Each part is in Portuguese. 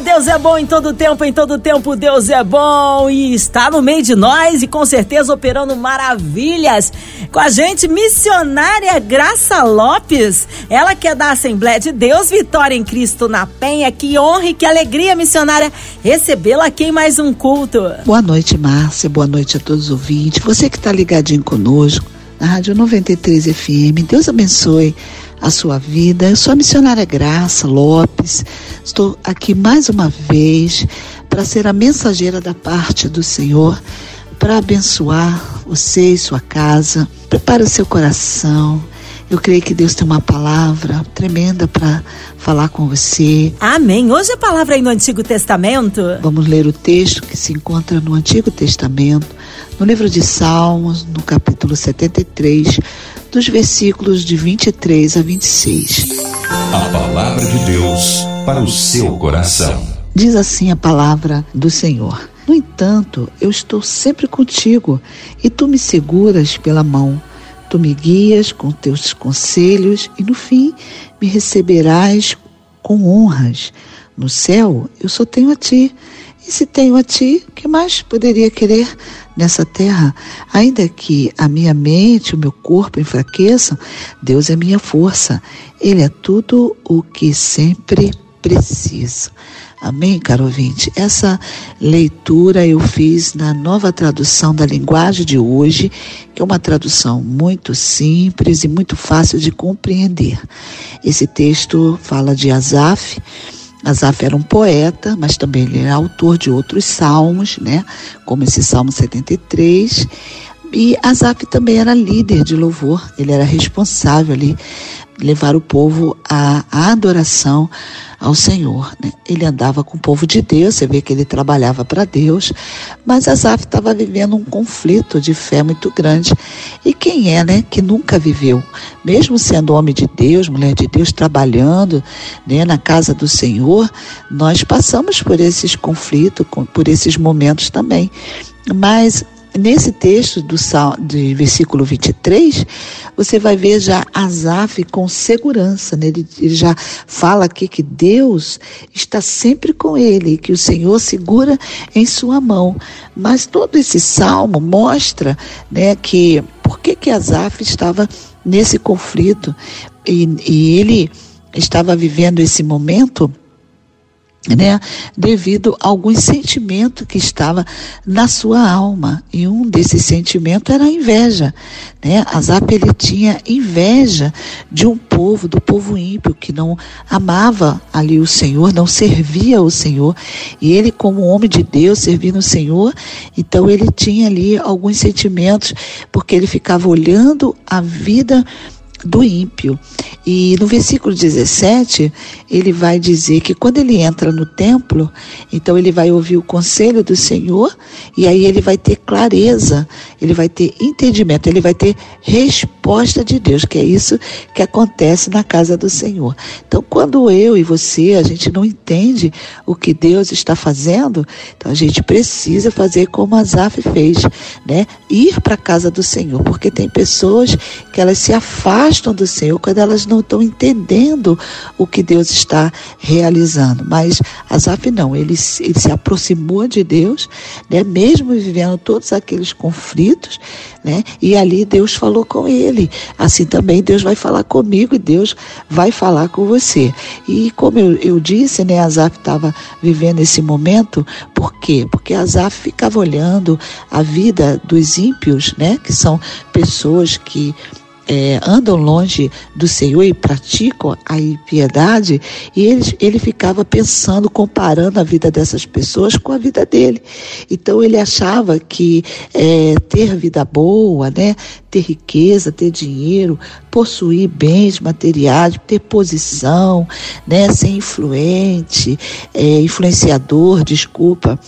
Deus é bom em todo tempo, em todo tempo Deus é bom e está no meio de nós e com certeza operando maravilhas. Com a gente, missionária Graça Lopes, ela que é da Assembleia de Deus, Vitória em Cristo na Penha. Que honra e que alegria, missionária, recebê-la aqui em mais um culto. Boa noite, Márcia, boa noite a todos os ouvintes. Você que está ligadinho conosco na Rádio 93 FM, Deus abençoe a sua vida. Eu sou a missionária Graça Lopes. Estou aqui mais uma vez para ser a mensageira da parte do Senhor, para abençoar você e sua casa. Prepare o seu coração. Eu creio que Deus tem uma palavra tremenda para falar com você. Amém. Hoje a palavra aí no Antigo Testamento. Vamos ler o texto que se encontra no Antigo Testamento, no livro de Salmos, no capítulo 73, dos versículos de 23 a 26. A palavra de Deus para o seu coração. Diz assim a palavra do Senhor. No entanto, eu estou sempre contigo e tu me seguras pela mão. Tu me guias com teus conselhos e no fim me receberás com honras. No céu eu só tenho a ti. E se tenho a ti, que mais poderia querer nessa terra? Ainda que a minha mente, o meu corpo enfraqueçam, Deus é minha força. Ele é tudo o que sempre preciso. Amém, caro ouvinte? Essa leitura eu fiz na nova tradução da linguagem de hoje, que é uma tradução muito simples e muito fácil de compreender. Esse texto fala de Asaf. Asaf era um poeta, mas também ele é autor de outros salmos, né? Como esse Salmo 73. E Asaf também era líder de louvor, ele era responsável ali levar o povo à, adoração ao Senhor. Né? Ele andava com o povo de Deus, você vê que ele trabalhava para Deus, mas Asaf estava vivendo um conflito de fé muito grande. E quem é, né, que nunca viveu, mesmo sendo homem de Deus, mulher de Deus, trabalhando né, na casa do Senhor, nós passamos por esses conflitos, por esses momentos também. Mas Nesse texto do de versículo 23, você vai ver já Asaf com segurança. Né? Ele, ele já fala aqui que Deus está sempre com ele, que o Senhor segura em sua mão. Mas todo esse salmo mostra né, que por que, que Asaf estava nesse conflito e, e ele estava vivendo esse momento né, devido a alguns sentimentos que estava na sua alma. E um desses sentimentos era a inveja. Né? Azap ele tinha inveja de um povo, do povo ímpio, que não amava ali o Senhor, não servia o Senhor. E ele, como homem de Deus, servindo o Senhor, então ele tinha ali alguns sentimentos, porque ele ficava olhando a vida do ímpio. E no versículo 17, ele vai dizer que quando ele entra no templo, então ele vai ouvir o conselho do Senhor e aí ele vai ter clareza, ele vai ter entendimento, ele vai ter resposta de Deus, que é isso que acontece na casa do Senhor. Então, quando eu e você, a gente não entende o que Deus está fazendo, então a gente precisa fazer como Azaf fez, né? Ir para a casa do Senhor, porque tem pessoas que elas se afastam afastam do Senhor quando elas não estão entendendo o que Deus está realizando. Mas Asaf não, ele, ele se aproximou de Deus, né, mesmo vivendo todos aqueles conflitos, né, e ali Deus falou com ele. Assim também Deus vai falar comigo e Deus vai falar com você. E como eu, eu disse, né, Asaf estava vivendo esse momento, por quê? Porque Asaf ficava olhando a vida dos ímpios, né, que são pessoas que é, andam longe do Senhor e praticam a impiedade, e ele, ele ficava pensando, comparando a vida dessas pessoas com a vida dele. Então ele achava que é, ter vida boa, né, ter riqueza, ter dinheiro, possuir bens materiais, ter posição, né, ser influente, é, influenciador, desculpa,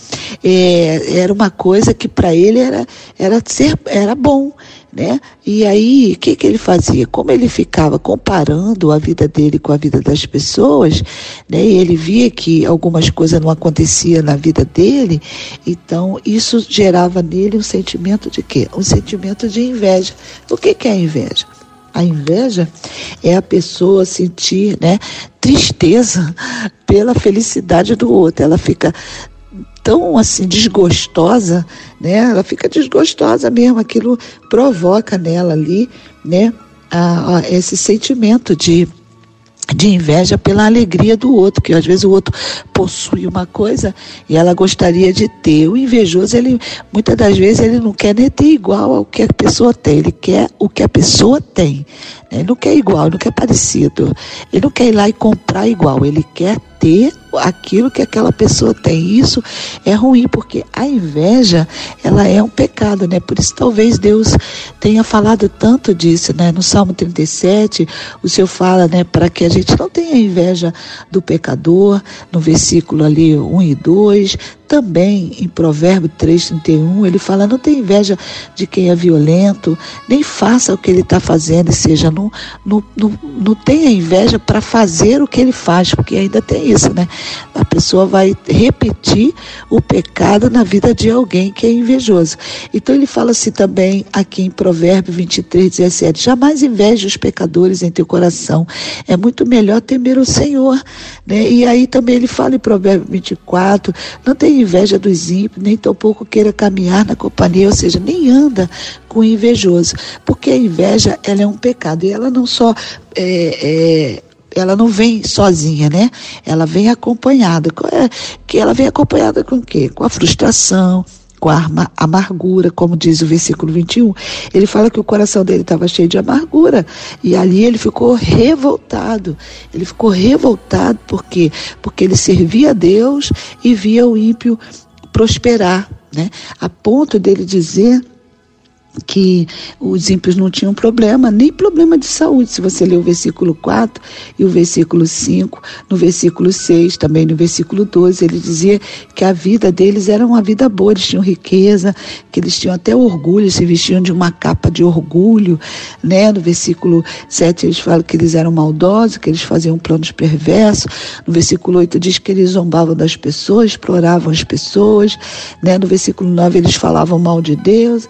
é, era uma coisa que para ele era, era, ser, era bom né? E aí, o que, que ele fazia? Como ele ficava comparando a vida dele com a vida das pessoas, né? E ele via que algumas coisas não aconteciam na vida dele, então isso gerava nele um sentimento de quê? Um sentimento de inveja. O que, que é inveja? A inveja é a pessoa sentir né, tristeza pela felicidade do outro. Ela fica tão assim desgostosa, né? Ela fica desgostosa mesmo. Aquilo provoca nela ali, né? A, a, esse sentimento de de inveja pela alegria do outro, que às vezes o outro possui uma coisa e ela gostaria de ter. O invejoso, ele muitas das vezes ele não quer nem ter igual ao que a pessoa tem, ele quer o que a pessoa tem. Né? Ele não quer igual, ele não quer parecido. Ele não quer ir lá e comprar igual, ele quer ter aquilo que aquela pessoa tem. Isso é ruim, porque a inveja, ela é um pecado, né? Por isso talvez Deus tenha falado tanto disso, né? No Salmo 37, o Senhor fala, né, para que a gente não tenha inveja do pecador, no versículo ali 1 e 2, também em Provérbio 3,31, ele fala: não tem inveja de quem é violento, nem faça o que ele está fazendo, ou seja, não, não, não, não tenha inveja para fazer o que ele faz, porque ainda tem isso, né? A pessoa vai repetir o pecado na vida de alguém que é invejoso. Então ele fala assim também aqui em Provérbio 23, 17: jamais inveje os pecadores em teu coração, é muito melhor temer o Senhor. Né? E aí também ele fala em Provérbio 24: não tem inveja dos ímpios, nem tampouco queira caminhar na companhia, ou seja, nem anda com o invejoso, porque a inveja ela é um pecado e ela não só é, é, ela não vem sozinha, né? Ela vem acompanhada. É, que ela vem acompanhada com o quê? Com a frustração, com a amargura, como diz o versículo 21. Ele fala que o coração dele estava cheio de amargura. E ali ele ficou revoltado. Ele ficou revoltado por quê? Porque ele servia a Deus e via o ímpio prosperar, né? A ponto dele dizer que os ímpios não tinham problema, nem problema de saúde. Se você ler o versículo 4 e o versículo 5, no versículo 6, também no versículo 12, ele dizia que a vida deles era uma vida boa, eles tinham riqueza, que eles tinham até orgulho, se vestiam de uma capa de orgulho, né? No versículo 7 eles falam que eles eram maldosos, que eles faziam planos perversos. No versículo 8 diz que eles zombavam das pessoas, exploravam as pessoas, né? No versículo 9 eles falavam mal de Deus,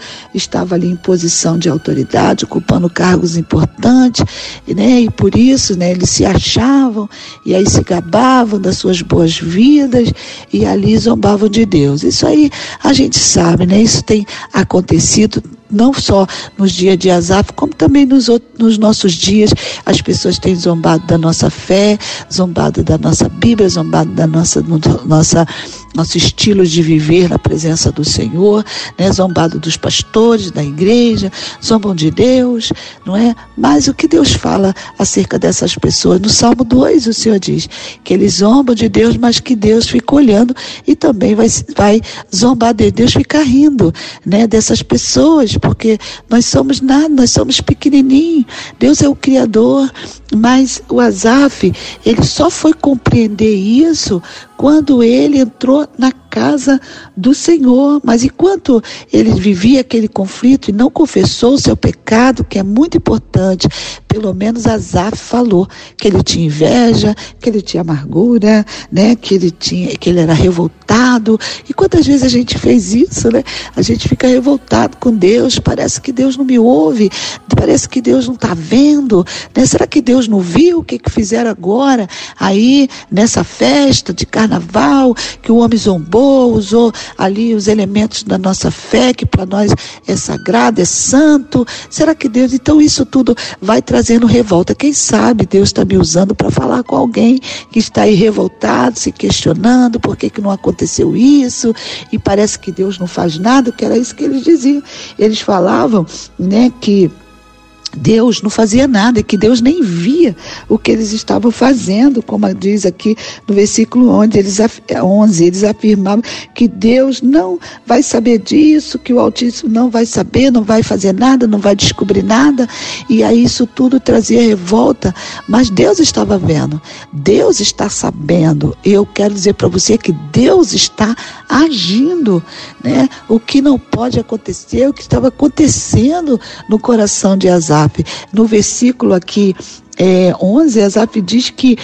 estavam ali em posição de autoridade, ocupando cargos importantes, né? E por isso, né, eles se achavam e aí se gabavam das suas boas vidas e ali zombavam de Deus. Isso aí a gente sabe, né? Isso tem acontecido não só nos dias de Azaf, como também nos, outros, nos nossos dias. As pessoas têm zombado da nossa fé, zombado da nossa Bíblia, zombado da nossa, nossa nosso estilo de viver na presença do Senhor, né? zombado dos pastores, da igreja, zombam de Deus, não é? Mas o que Deus fala acerca dessas pessoas? No Salmo 2, o Senhor diz que eles zombam de Deus, mas que Deus fica olhando e também vai, vai zombar de Deus, ficar rindo, né? Dessas pessoas, porque nós somos nada, nós somos pequenininhos. Deus é o Criador, mas o Azaf, ele só foi compreender isso quando ele entrou na casa do Senhor. Mas enquanto ele vivia aquele conflito e não confessou o seu pecado, que é muito importante, pelo menos Azaf falou que ele tinha inveja, que ele tinha amargura, né? Que ele tinha, que ele era revoltado. E quantas vezes a gente fez isso, né? A gente fica revoltado com Deus, parece que Deus não me ouve, parece que Deus não está vendo, né? Será que Deus não viu o que, que fizeram agora aí nessa festa de carnaval que o homem zombou? Usou, ali os elementos da nossa fé, que para nós é sagrado, é santo. Será que Deus, então isso tudo vai trazendo revolta? Quem sabe Deus está me usando para falar com alguém que está aí revoltado, se questionando por que, que não aconteceu isso, e parece que Deus não faz nada, que era isso que eles diziam. Eles falavam, né, que Deus não fazia nada, que Deus nem via o que eles estavam fazendo, como diz aqui no versículo 11, eles, 11, eles afirmavam que Deus não vai saber disso, que o Altíssimo não vai saber, não vai fazer nada, não vai descobrir nada, e aí isso tudo trazia revolta, mas Deus estava vendo, Deus está sabendo, eu quero dizer para você que Deus está agindo, né? O que não pode acontecer, o que estava acontecendo no coração de Azar. No versículo aqui é, 11, Asaf diz que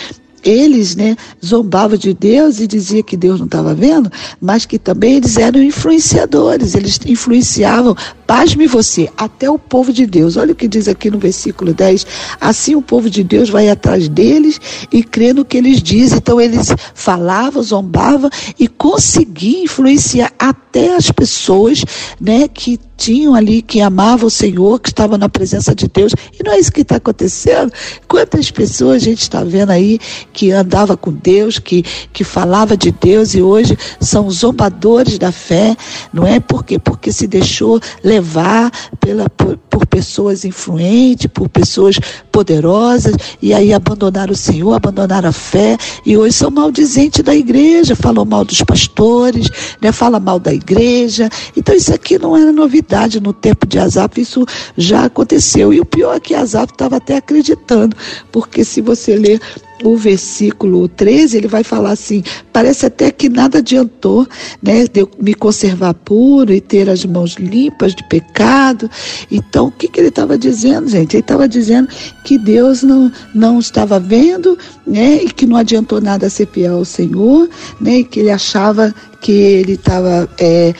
eles né, zombavam de Deus e dizia que Deus não estava vendo, mas que também eles eram influenciadores, eles influenciavam, pasme você, até o povo de Deus. Olha o que diz aqui no versículo 10. Assim o povo de Deus vai atrás deles e crê no que eles dizem. Então eles falavam, zombavam e conseguiam influenciar até as pessoas né, que tinham ali, que amavam o Senhor, que estavam na presença de Deus. E não é isso que está acontecendo. Quantas pessoas a gente está vendo aí que andava com Deus, que, que falava de Deus e hoje são zombadores da fé, não é? Por quê? Porque se deixou levar pela, por, por pessoas influentes, por pessoas poderosas, e aí abandonaram o Senhor, abandonaram a fé, e hoje são maldizentes da igreja, falam mal dos pastores, né? fala mal da igreja. Então isso aqui não era novidade no tempo de Azap, isso já aconteceu. E o pior é que Azap estava até acreditando, porque se você ler o versículo 13, ele vai falar assim: parece até que nada adiantou, né, de eu me conservar puro e ter as mãos limpas de pecado. Então, o que, que ele estava dizendo, gente? Ele estava dizendo que Deus não, não estava vendo, né, e que não adiantou nada ser fiel ao Senhor, né, e que ele achava que ele estava. É,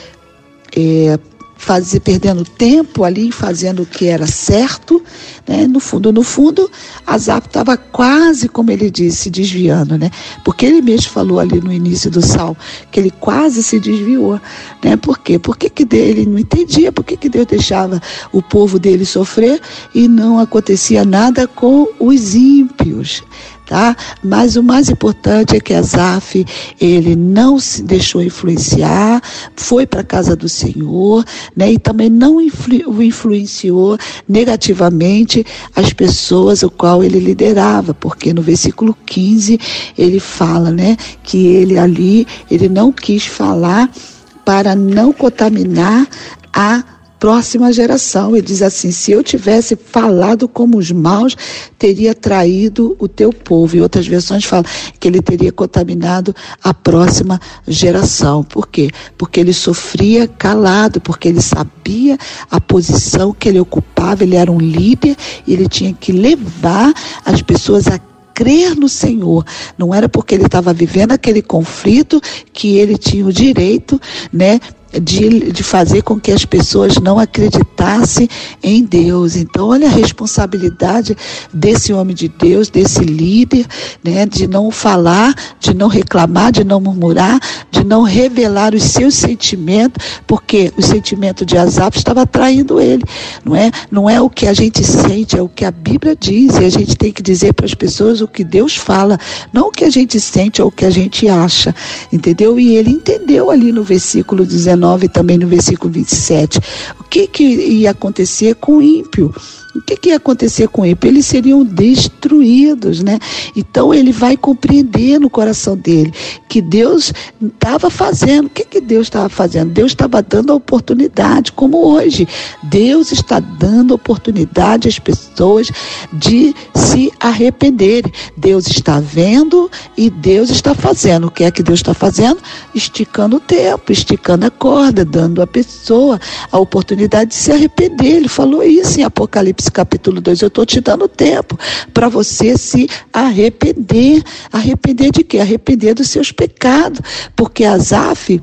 é, fazer, perdendo tempo ali, fazendo o que era certo, né? No fundo, no fundo, Azap estava quase, como ele disse, desviando, né? Porque ele mesmo falou ali no início do salmo que ele quase se desviou, né? Por quê? Porque que ele não entendia por que, que Deus deixava o povo dele sofrer e não acontecia nada com os ímpios tá? Mas o mais importante é que Azaf, ele não se deixou influenciar, foi para a casa do Senhor, né? E também não influ influenciou negativamente as pessoas o qual ele liderava, porque no versículo 15 ele fala, né, que ele ali, ele não quis falar para não contaminar a próxima geração. Ele diz assim: se eu tivesse falado como os maus, teria traído o teu povo. E outras versões falam que ele teria contaminado a próxima geração. Por quê? Porque ele sofria calado, porque ele sabia a posição que ele ocupava, ele era um líder e ele tinha que levar as pessoas a crer no Senhor. Não era porque ele estava vivendo aquele conflito que ele tinha o direito, né, de, de fazer com que as pessoas não acreditassem em Deus. Então, olha a responsabilidade desse homem de Deus, desse líder, né, de não falar, de não reclamar, de não murmurar, de não revelar os seus sentimentos, porque o sentimento de Asaf estava traindo ele, não é? Não é o que a gente sente, é o que a Bíblia diz, e a gente tem que dizer para as pessoas o que Deus fala, não o que a gente sente ou o que a gente acha, entendeu? E ele entendeu ali no versículo 19 19 também no versículo 27. O que, que ia acontecer com o ímpio? O que, que ia acontecer com ele? Eles seriam destruídos, né? Então ele vai compreender no coração dele que Deus estava fazendo. O que, que Deus estava fazendo? Deus estava dando a oportunidade, como hoje. Deus está dando oportunidade às pessoas de se arrependerem. Deus está vendo e Deus está fazendo. O que é que Deus está fazendo? Esticando o tempo, esticando a corda, dando à pessoa a oportunidade de se arrepender. Ele falou isso em Apocalipse Apocalipse capítulo 2. Eu estou te dando tempo para você se arrepender. Arrepender de quê? Arrepender dos seus pecados. Porque Azaf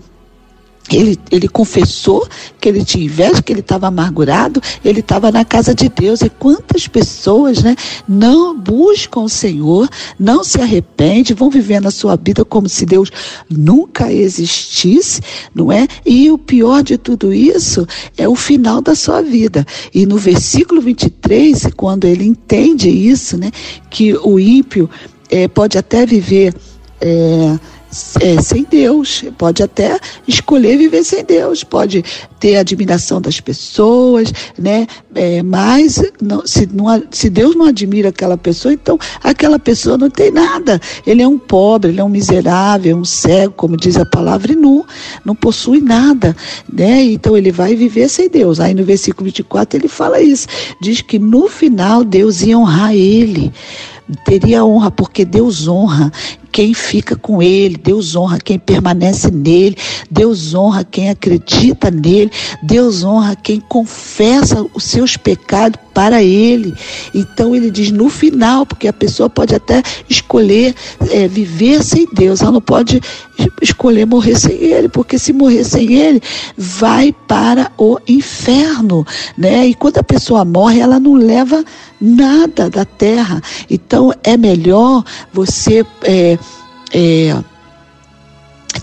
ele, ele confessou que ele tinha inveja, que ele estava amargurado, ele estava na casa de Deus. E quantas pessoas né, não buscam o Senhor, não se arrependem, vão viver na sua vida como se Deus nunca existisse, não é? E o pior de tudo isso é o final da sua vida. E no versículo 23, quando ele entende isso, né, que o ímpio é, pode até viver. É, é, sem Deus, pode até escolher viver sem Deus, pode ter admiração das pessoas, né? É, mas não, se, não, se Deus não admira aquela pessoa, então aquela pessoa não tem nada. Ele é um pobre, ele é um miserável, um cego, como diz a palavra, e nu, não possui nada, né? Então ele vai viver sem Deus. Aí no versículo 24 ele fala isso, diz que no final Deus ia honrar ele teria honra, porque Deus honra quem fica com ele, Deus honra quem permanece nele, Deus honra quem acredita nele, Deus honra quem confessa os seus pecados para ele. Então ele diz no final, porque a pessoa pode até escolher é, viver sem Deus, ela não pode escolher morrer sem ele, porque se morrer sem ele, vai para o inferno, né? E quando a pessoa morre, ela não leva nada da terra. Então é melhor você é, é,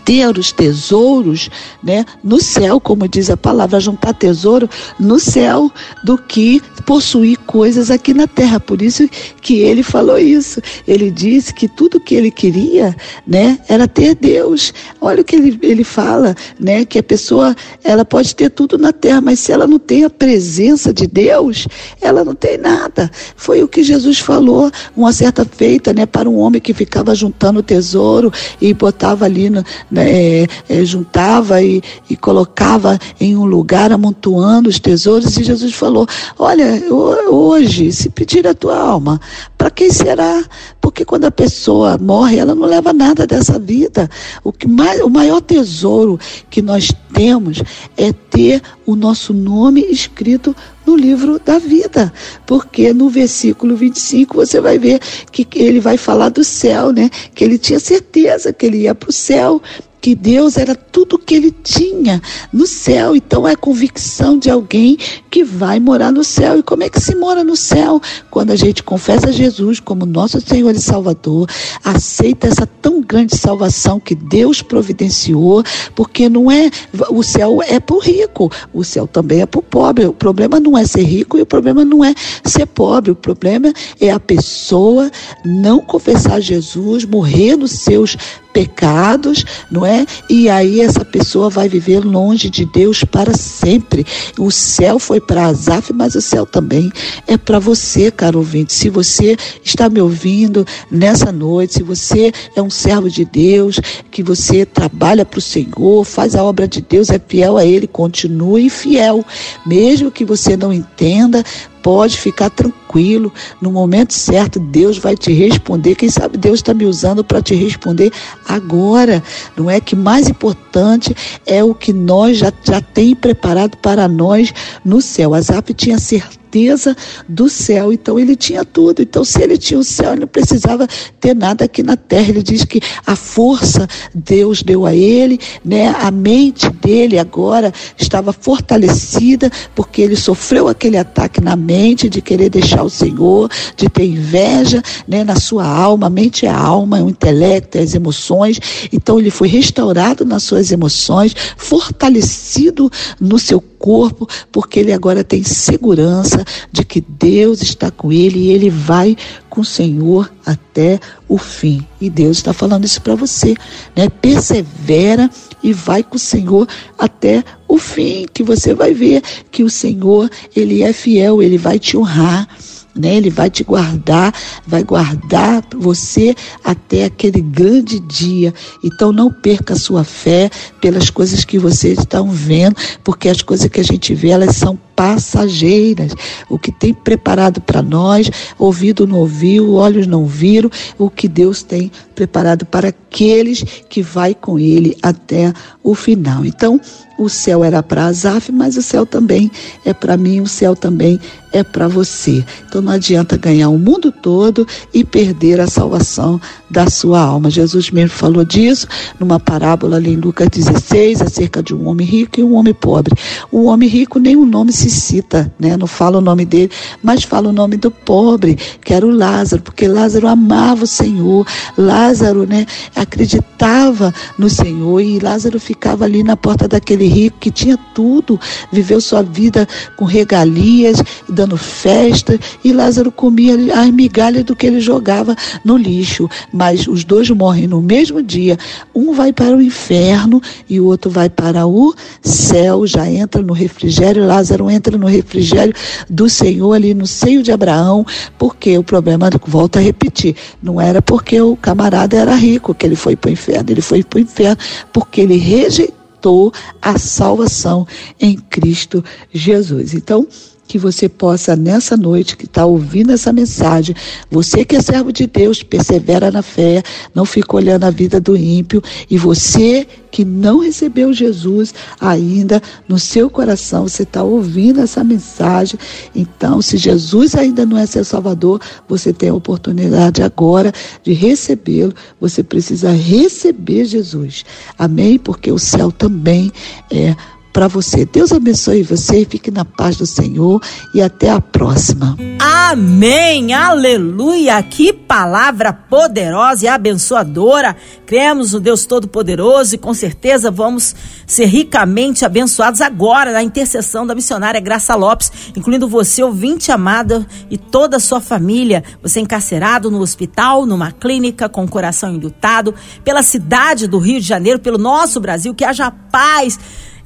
ter os tesouros né, no céu, como diz a palavra, juntar tesouro no céu, do que possuir coisas aqui na terra. Por isso que ele falou isso. Ele disse que tudo que ele queria né, era ter Deus. Olha o que ele, ele fala, né, que a pessoa ela pode ter tudo na terra, mas se ela não tem a presença de Deus, ela não tem nada. Foi o que Jesus falou uma certa feita né, para um homem que ficava juntando tesouro e botava ali no, né, é, é, juntava e, e colocava em um lugar, amontoando os tesouros, e Jesus falou: Olha, hoje, se pedir a tua alma, para quem será? Porque quando a pessoa morre, ela não leva nada dessa vida. O, que mais, o maior tesouro que nós temos é ter o nosso nome escrito no livro da vida. Porque no versículo 25 você vai ver que ele vai falar do céu, né? Que ele tinha certeza que ele ia para o céu que Deus era tudo que ele tinha no céu. Então é convicção de alguém que vai morar no céu. E como é que se mora no céu? Quando a gente confessa Jesus como nosso Senhor e Salvador, aceita essa tão grande salvação que Deus providenciou, porque não é o céu é para o rico, o céu também é para o pobre. O problema não é ser rico e o problema não é ser pobre. O problema é a pessoa não confessar Jesus, morrer nos seus pecados, não é? E aí essa pessoa vai viver longe de Deus para sempre. O céu foi para Azaf, mas o céu também é para você, caro ouvinte. Se você está me ouvindo nessa noite, se você é um servo de Deus, que você trabalha para o Senhor, faz a obra de Deus, é fiel a Ele, continue fiel. Mesmo que você não entenda, pode ficar tranquilo. No momento certo, Deus vai te responder. Quem sabe Deus está me usando para te responder agora. Não é que mais importante é o que nós já, já tem preparado para nós no céu. Azap tinha certeza certeza do céu. Então ele tinha tudo. Então, se ele tinha o céu, ele não precisava ter nada aqui na terra. Ele diz que a força Deus deu a ele, né? A mente dele agora estava fortalecida, porque ele sofreu aquele ataque na mente de querer deixar o Senhor, de ter inveja, né? Na sua alma. A mente é a alma, é o intelecto, é as emoções. Então ele foi restaurado nas suas emoções, fortalecido no seu corpo, porque ele agora tem segurança de que Deus está com ele e ele vai com o Senhor até o fim. E Deus está falando isso para você, né? Persevera e vai com o Senhor até o fim, que você vai ver que o Senhor, ele é fiel, ele vai te honrar né? Ele vai te guardar, vai guardar você até aquele grande dia. Então não perca a sua fé pelas coisas que vocês estão vendo, porque as coisas que a gente vê, elas são passageiras. O que tem preparado para nós, ouvido não ouviu, olhos não viram, o que Deus tem preparado para aqueles que vai com ele até o final. Então, o céu era para Azaf, mas o céu também é para mim, o céu também é para você. Então não adianta ganhar o mundo todo e perder a salvação da sua alma. Jesus mesmo falou disso numa parábola ali em Lucas 16, acerca de um homem rico e um homem pobre. O homem rico nem o nome se necessita, né? Não fala o nome dele, mas fala o nome do pobre, que era o Lázaro, porque Lázaro amava o Senhor, Lázaro, né, acreditava no Senhor e Lázaro ficava ali na porta daquele rico que tinha tudo, viveu sua vida com regalias, dando festa, e Lázaro comia as migalhas do que ele jogava no lixo, mas os dois morrem no mesmo dia. Um vai para o inferno e o outro vai para o céu, já entra no refrigério, Lázaro entra no refrigério do Senhor ali no seio de Abraão, porque o problema, volta a repetir, não era porque o camarada era rico que ele foi para o inferno, ele foi para o inferno porque ele rejeitou a salvação em Cristo Jesus. Então, que você possa, nessa noite que está ouvindo essa mensagem, você que é servo de Deus, persevera na fé, não fica olhando a vida do ímpio, e você que não recebeu Jesus ainda no seu coração, você está ouvindo essa mensagem, então, se Jesus ainda não é seu Salvador, você tem a oportunidade agora de recebê-lo, você precisa receber Jesus, amém? Porque o céu também é para você. Deus abençoe você, fique na paz do Senhor e até a próxima. Amém, aleluia, que palavra poderosa e abençoadora. Cremos no Deus Todo-Poderoso e com certeza vamos ser ricamente abençoados agora na intercessão da missionária Graça Lopes, incluindo você, ouvinte amado, e toda a sua família. Você encarcerado no hospital, numa clínica, com o coração enlutado, pela cidade do Rio de Janeiro, pelo nosso Brasil, que haja paz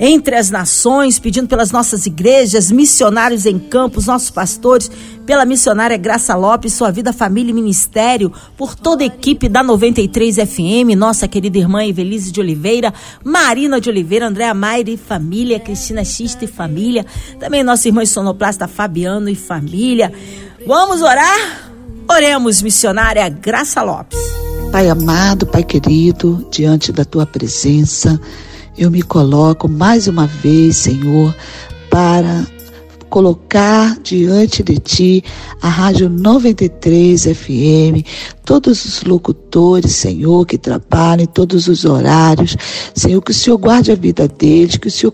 entre as nações, pedindo pelas nossas igrejas, missionários em campos, nossos pastores, pela missionária Graça Lopes, sua vida, família e ministério, por toda a equipe da 93 FM, nossa querida irmã Evelise de Oliveira, Marina de Oliveira, Andréa Maire e família, Cristina Xista e família, também nossa irmã sonoplasta Fabiano e família. Vamos orar? Oremos, missionária Graça Lopes. Pai amado, Pai querido, diante da tua presença, eu me coloco mais uma vez, Senhor, para colocar diante de ti a Rádio 93 FM, todos os locutores, Senhor, que trabalham em todos os horários. Senhor, que o Senhor guarde a vida deles, que o Senhor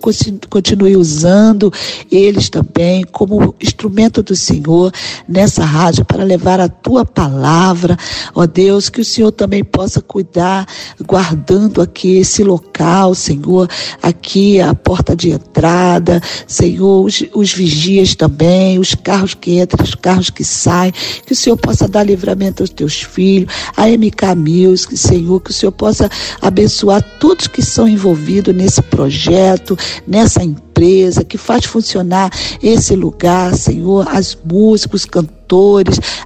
continue usando eles também como instrumento do Senhor nessa rádio para levar a tua palavra. Ó Deus, que o Senhor também possa cuidar, guardando aqui esse local, Senhor, aqui a porta de entrada, Senhor, os, os vigias também, os carros que entram, os carros que saem, que o Senhor possa dar livramento aos teus filhos Filho, a MK Music, Senhor, que o Senhor possa abençoar todos que são envolvidos nesse projeto, nessa empresa, que faz funcionar esse lugar, Senhor, as músicos, cantores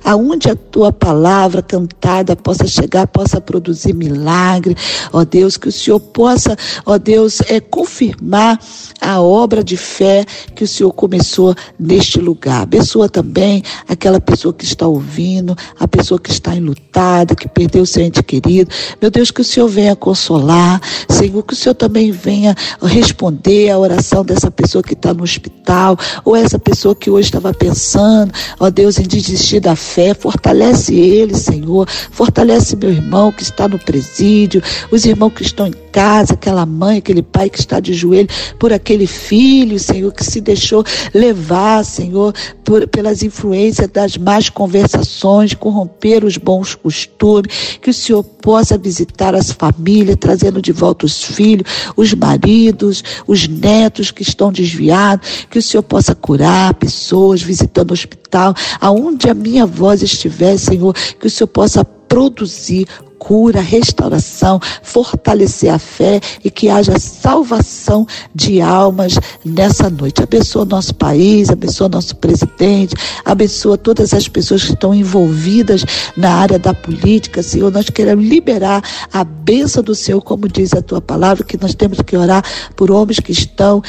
aonde a tua palavra cantada possa chegar, possa produzir milagre, ó Deus, que o Senhor possa, ó Deus, é confirmar a obra de fé que o Senhor começou neste lugar. Abençoa também aquela pessoa que está ouvindo, a pessoa que está enlutada, que perdeu seu ente querido. Meu Deus, que o Senhor venha consolar, Senhor, que o Senhor também venha responder a oração dessa pessoa que está no hospital, ou essa pessoa que hoje estava pensando, ó Deus, em desistir da fé, fortalece ele, Senhor, fortalece meu irmão que está no presídio, os irmãos que estão em casa, aquela mãe, aquele pai que está de joelho por aquele filho, Senhor, que se deixou levar, Senhor, por, pelas influências das más conversações, corromper os bons costumes, que o Senhor possa visitar as famílias, trazendo de volta os filhos, os maridos, os netos que estão desviados, que o Senhor possa curar pessoas, visitando o hospital, aonde a minha voz estiver, Senhor, que o Senhor possa produzir cura, restauração, fortalecer a fé e que haja salvação de almas nessa noite. Abençoa nosso país, abençoa nosso presidente, abençoa todas as pessoas que estão envolvidas na área da política, Senhor. Nós queremos liberar a bênção do Senhor, como diz a tua palavra, que nós temos que orar por homens que estão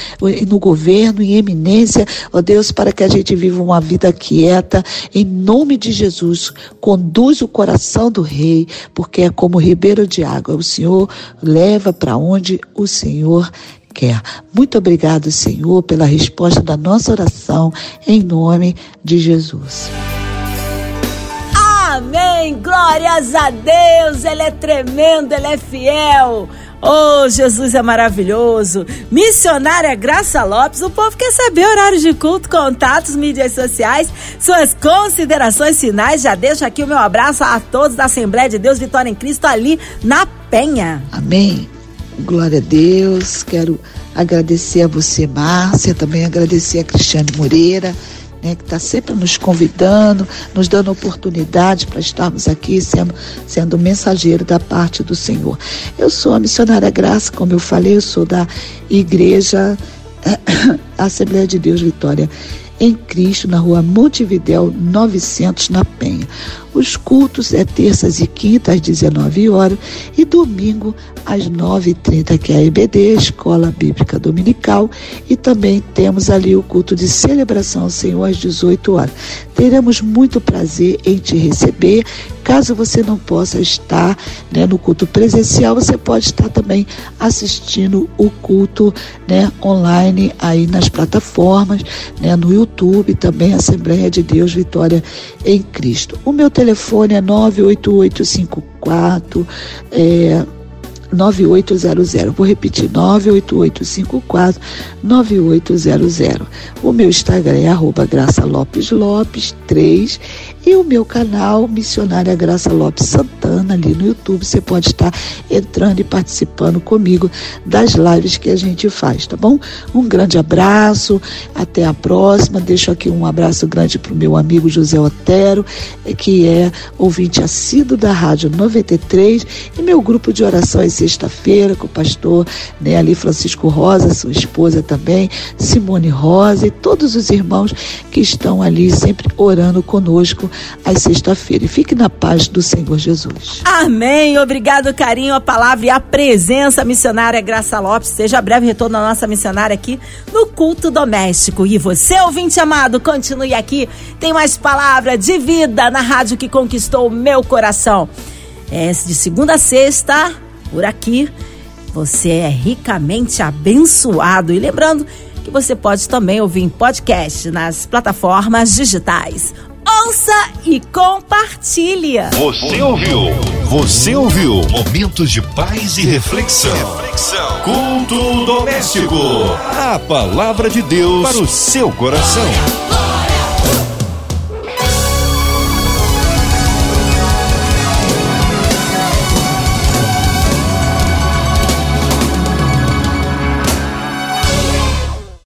no governo, em eminência, ó Deus, para que a gente viva uma vida quieta, em nome de Jesus. Conduz o coração do rei, porque é como ribeiro de água. O Senhor leva para onde o Senhor quer. Muito obrigado, Senhor, pela resposta da nossa oração, em nome de Jesus. Amém! Glórias a Deus! Ele é tremendo, ele é fiel. Oh, Jesus é maravilhoso. Missionária Graça Lopes, o povo quer saber horários de culto, contatos, mídias sociais, suas considerações finais. Já deixo aqui o meu abraço a todos da Assembleia de Deus Vitória em Cristo ali na Penha. Amém. Glória a Deus. Quero agradecer a você, Márcia, também agradecer a Cristiane Moreira né, que está sempre nos convidando, nos dando oportunidade para estarmos aqui sendo, sendo mensageiro da parte do Senhor. Eu sou a missionária Graça, como eu falei, eu sou da Igreja Assembleia de Deus Vitória em Cristo, na rua Montevidéu 900, na Penha. Os cultos é terças e quintas às 19 horas e domingo às 9h30, que é a EBD, Escola Bíblica Dominical, e também temos ali o culto de celebração ao Senhor às 18 horas. Teremos muito prazer em te receber. Caso você não possa estar né, no culto presencial, você pode estar também assistindo o culto né, online aí nas plataformas, né, no YouTube, também Assembleia de Deus Vitória em Cristo. O meu telefone é 98854 é, 9800. Vou repetir, 98854 9800. O meu Instagram é arroba Graça Lopes Lopes 3 e o meu canal Missionária Graça Lopes Santana ali no YouTube. Você pode estar entrando e participando comigo das lives que a gente faz, tá bom? Um grande abraço, até a próxima. Deixo aqui um abraço grande para o meu amigo José Otero, que é ouvinte assíduo da Rádio 93 e meu grupo de orações sexta-feira com o pastor né, ali Francisco Rosa, sua esposa também, Simone Rosa e todos os irmãos que estão ali sempre orando conosco às sexta-feira. E fique na paz do Senhor Jesus. Amém. Obrigado, carinho, a palavra e a presença missionária Graça Lopes. Seja breve retorno da nossa missionária aqui no culto doméstico. E você, ouvinte amado, continue aqui. Tem mais palavra de vida na rádio que conquistou o meu coração. É de segunda a sexta, por aqui. Você é ricamente abençoado. E lembrando que você pode também ouvir em podcast nas plataformas digitais. Ouça e compartilha. Você ouviu? Você ouviu? Momentos de paz e reflexão. reflexão. Culto doméstico. A palavra de Deus para o seu coração.